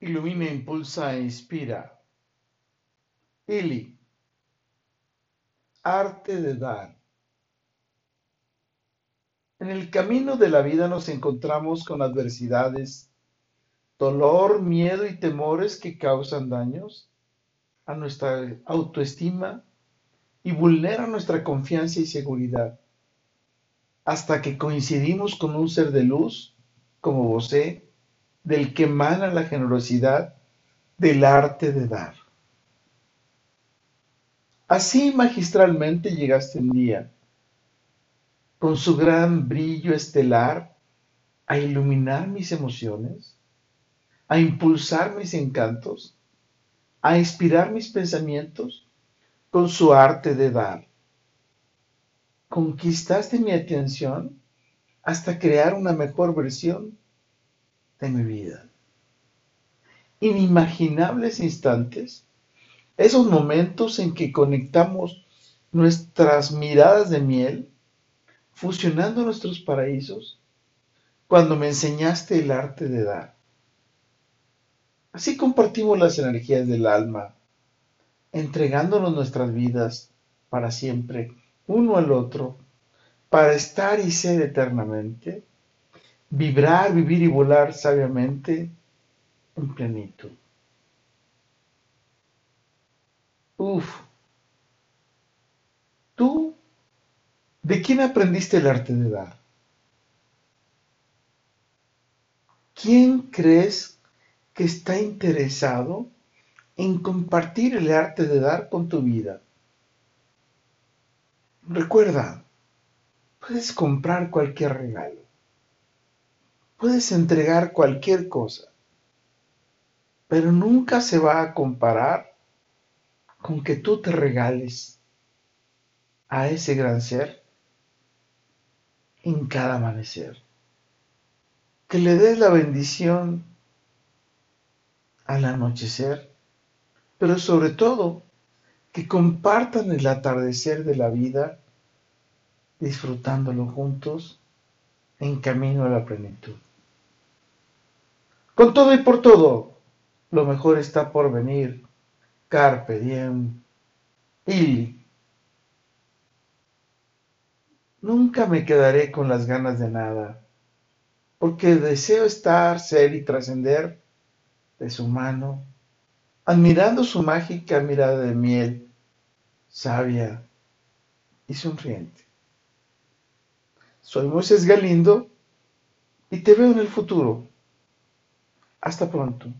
Ilumina, impulsa e inspira. Ili. Arte de dar. En el camino de la vida nos encontramos con adversidades, dolor, miedo y temores que causan daños a nuestra autoestima y vulneran nuestra confianza y seguridad, hasta que coincidimos con un ser de luz como vosé del que emana la generosidad del arte de dar. Así magistralmente llegaste un día, con su gran brillo estelar, a iluminar mis emociones, a impulsar mis encantos, a inspirar mis pensamientos con su arte de dar. Conquistaste mi atención hasta crear una mejor versión de mi vida. Inimaginables instantes, esos momentos en que conectamos nuestras miradas de miel, fusionando nuestros paraísos, cuando me enseñaste el arte de dar. Así compartimos las energías del alma, entregándonos nuestras vidas para siempre, uno al otro, para estar y ser eternamente vibrar, vivir y volar sabiamente en plenitud. Uf. ¿Tú de quién aprendiste el arte de dar? ¿Quién crees que está interesado en compartir el arte de dar con tu vida? Recuerda, puedes comprar cualquier regalo Puedes entregar cualquier cosa, pero nunca se va a comparar con que tú te regales a ese gran ser en cada amanecer. Que le des la bendición al anochecer, pero sobre todo que compartan el atardecer de la vida disfrutándolo juntos en camino a la plenitud. Con todo y por todo, lo mejor está por venir. Carpe diem. Y nunca me quedaré con las ganas de nada, porque deseo estar, ser y trascender de su mano, admirando su mágica mirada de miel, sabia y sonriente. Soy Moisés Galindo y te veo en el futuro hasta pronto.